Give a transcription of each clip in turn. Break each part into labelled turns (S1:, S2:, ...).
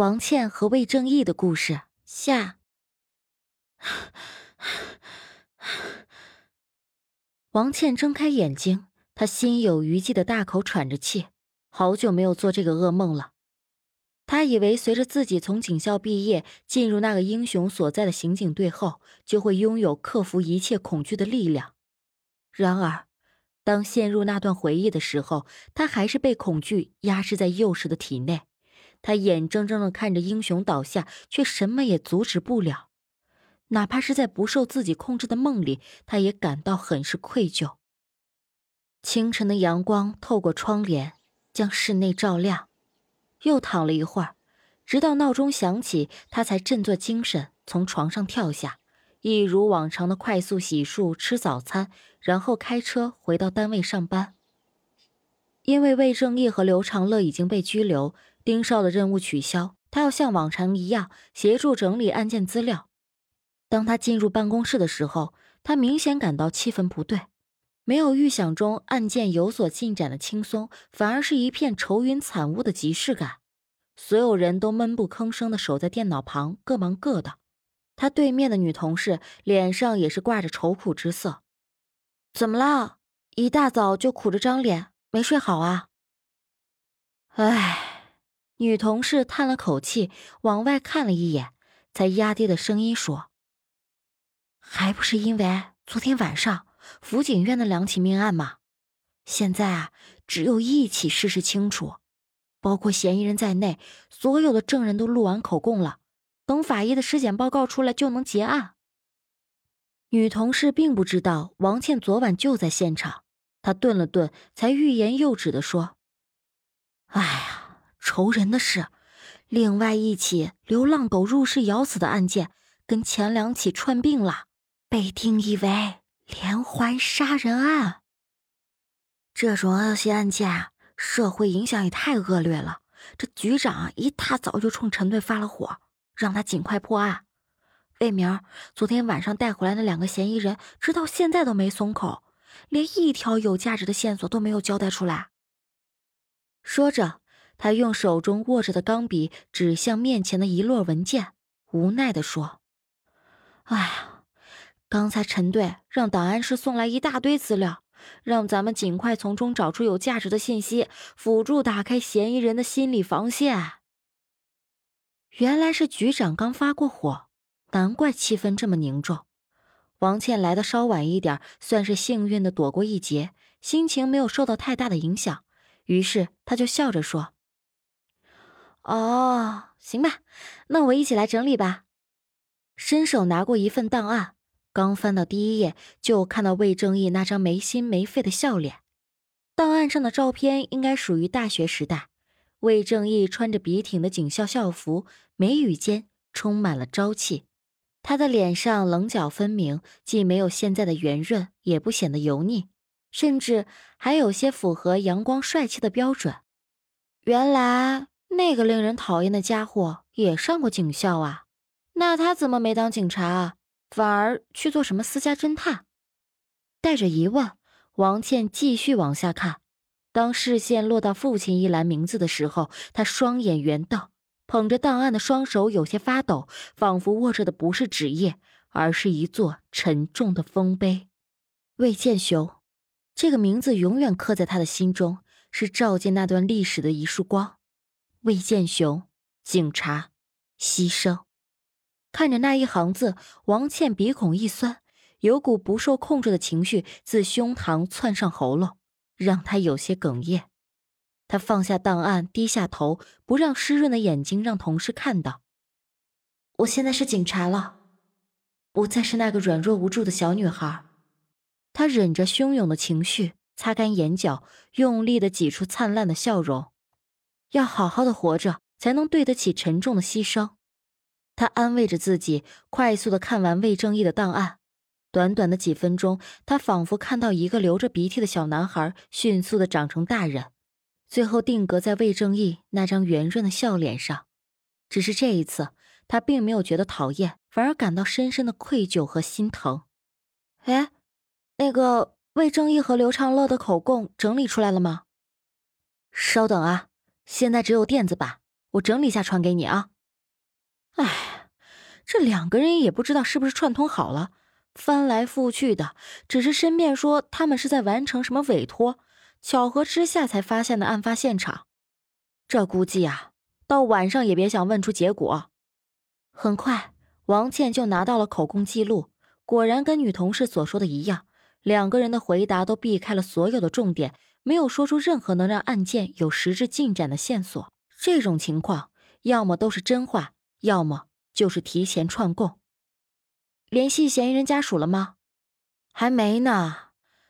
S1: 王倩和魏正义的故事下。王倩睁开眼睛，她心有余悸的大口喘着气，好久没有做这个噩梦了。她以为随着自己从警校毕业，进入那个英雄所在的刑警队后，就会拥有克服一切恐惧的力量。然而，当陷入那段回忆的时候，她还是被恐惧压制在幼时的体内。他眼睁睁的看着英雄倒下，却什么也阻止不了。哪怕是在不受自己控制的梦里，他也感到很是愧疚。清晨的阳光透过窗帘，将室内照亮。又躺了一会儿，直到闹钟响起，他才振作精神，从床上跳下，一如往常的快速洗漱、吃早餐，然后开车回到单位上班。因为魏正义和刘长乐已经被拘留。丁少的任务取消，他要像往常一样协助整理案件资料。当他进入办公室的时候，他明显感到气氛不对，没有预想中案件有所进展的轻松，反而是一片愁云惨雾的即视感。所有人都闷不吭声的守在电脑旁，各忙各的。他对面的女同事脸上也是挂着愁苦之色。怎么了？一大早就苦着张脸，没睡好啊？唉。女同事叹了口气，往外看了一眼，才压低的声音说：“还不是因为昨天晚上福警院的两起命案吗？现在啊，只有一起事实清楚，包括嫌疑人在内，所有的证人都录完口供了，等法医的尸检报告出来就能结案。”女同事并不知道王倩昨晚就在现场，她顿了顿，才欲言又止的说：“哎。”仇人的事，另外一起流浪狗入室咬死的案件，跟前两起串并了，被定义为连环杀人案。这种恶性案件啊，社会影响也太恶劣了。这局长一大早就冲陈队发了火，让他尽快破案。魏明昨天晚上带回来那两个嫌疑人，直到现在都没松口，连一条有价值的线索都没有交代出来。说着。他用手中握着的钢笔指向面前的一摞文件，无奈地说：“哎呀，刚才陈队让档案室送来一大堆资料，让咱们尽快从中找出有价值的信息，辅助打开嫌疑人的心理防线。”原来是局长刚发过火，难怪气氛这么凝重。王倩来的稍晚一点，算是幸运的躲过一劫，心情没有受到太大的影响，于是他就笑着说。哦，行吧，那我一起来整理吧。伸手拿过一份档案，刚翻到第一页，就看到魏正义那张没心没肺的笑脸。档案上的照片应该属于大学时代，魏正义穿着笔挺的警校校服，眉宇间充满了朝气。他的脸上棱角分明，既没有现在的圆润，也不显得油腻，甚至还有些符合阳光帅气的标准。原来。那个令人讨厌的家伙也上过警校啊？那他怎么没当警察啊？反而去做什么私家侦探？带着疑问，王倩继续往下看。当视线落到父亲一栏名字的时候，他双眼圆瞪，捧着档案的双手有些发抖，仿佛握着的不是纸页，而是一座沉重的丰碑。魏建雄，这个名字永远刻在他的心中，是照见那段历史的一束光。魏建雄，警察，牺牲。看着那一行字，王倩鼻孔一酸，有股不受控制的情绪自胸膛窜上喉咙，让她有些哽咽。她放下档案，低下头，不让湿润的眼睛让同事看到。我现在是警察了，不再是那个软弱无助的小女孩。她忍着汹涌的情绪，擦干眼角，用力的挤出灿烂的笑容。要好好的活着，才能对得起沉重的牺牲。他安慰着自己，快速的看完魏正义的档案。短短的几分钟，他仿佛看到一个流着鼻涕的小男孩迅速的长成大人，最后定格在魏正义那张圆润的笑脸上。只是这一次，他并没有觉得讨厌，反而感到深深的愧疚和心疼。哎，那个魏正义和刘长乐的口供整理出来了吗？稍等啊。现在只有电子版，我整理一下传给你啊。哎，这两个人也不知道是不是串通好了，翻来覆去的，只是申辩说他们是在完成什么委托，巧合之下才发现的案发现场。这估计啊，到晚上也别想问出结果。很快，王倩就拿到了口供记录，果然跟女同事所说的一样，两个人的回答都避开了所有的重点。没有说出任何能让案件有实质进展的线索，这种情况要么都是真话，要么就是提前串供。联系嫌疑人家属了吗？还没呢。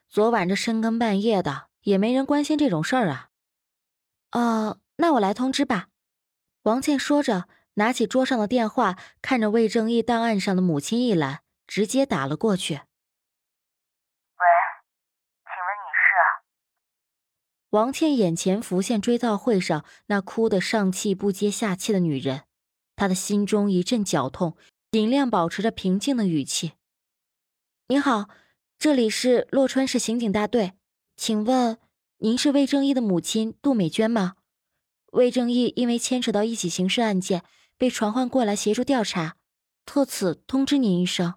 S1: 昨晚这深更半夜的，也没人关心这种事儿啊。哦，那我来通知吧。王倩说着，拿起桌上的电话，看着魏正义档案上的母亲一栏，直接打了过去。王倩眼前浮现追悼会上那哭得上气不接下气的女人，她的心中一阵绞痛，尽量保持着平静的语气：“您好，这里是洛川市刑警大队，请问您是魏正义的母亲杜美娟吗？魏正义因为牵扯到一起刑事案件，被传唤过来协助调查，特此通知您一声。”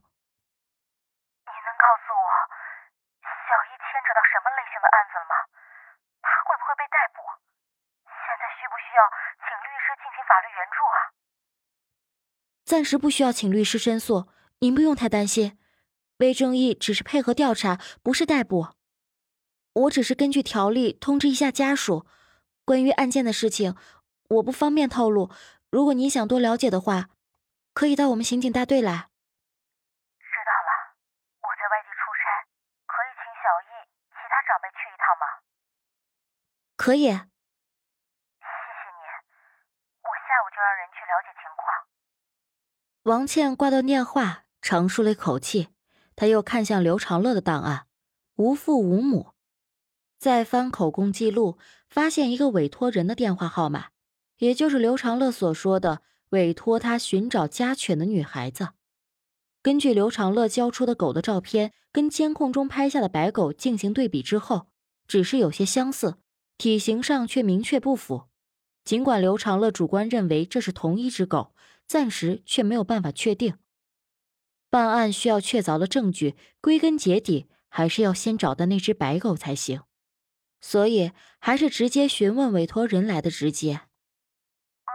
S2: 法律援助啊！
S1: 暂时不需要请律师申诉，您不用太担心。魏正义只是配合调查，不是逮捕。我只是根据条例通知一下家属，关于案件的事情，我不方便透露。如果您想多了解的话，可以到我们刑警大队来。
S2: 知道了，我在外地出差，可以请小易、其他长辈去一趟吗？
S1: 可以。王倩挂断电话，长舒了一口气。她又看向刘长乐的档案，无父无母。再翻口供记录，发现一个委托人的电话号码，也就是刘长乐所说的委托他寻找家犬的女孩子。根据刘长乐交出的狗的照片跟监控中拍下的白狗进行对比之后，只是有些相似，体型上却明确不符。尽管刘长乐主观认为这是同一只狗。暂时却没有办法确定。办案需要确凿的证据，归根结底还是要先找到那只白狗才行。所以还是直接询问委托人来的直接。
S2: 喂，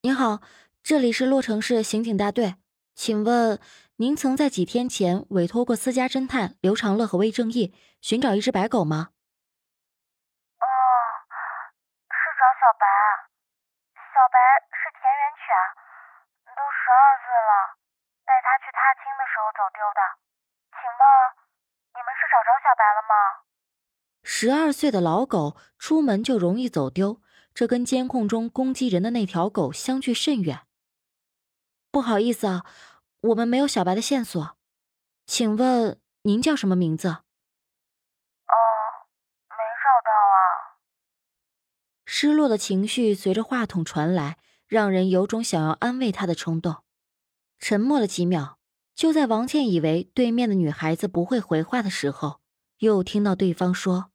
S1: 您好，这里是洛城市刑警大队，请问您曾在几天前委托过私家侦探刘长乐和魏正义寻找一只白狗吗？
S2: 哦，是找小白。小白。犬都十二岁了，带它去踏青的时候走丢的。请问你们是找着小白了吗？
S1: 十二岁的老狗出门就容易走丢，这跟监控中攻击人的那条狗相距甚远。不好意思啊，我们没有小白的线索。请问您叫什么名字？
S2: 哦，没找到啊。
S1: 失落的情绪随着话筒传来。让人有种想要安慰她的冲动。沉默了几秒，就在王倩以为对面的女孩子不会回话的时候，又听到对方说。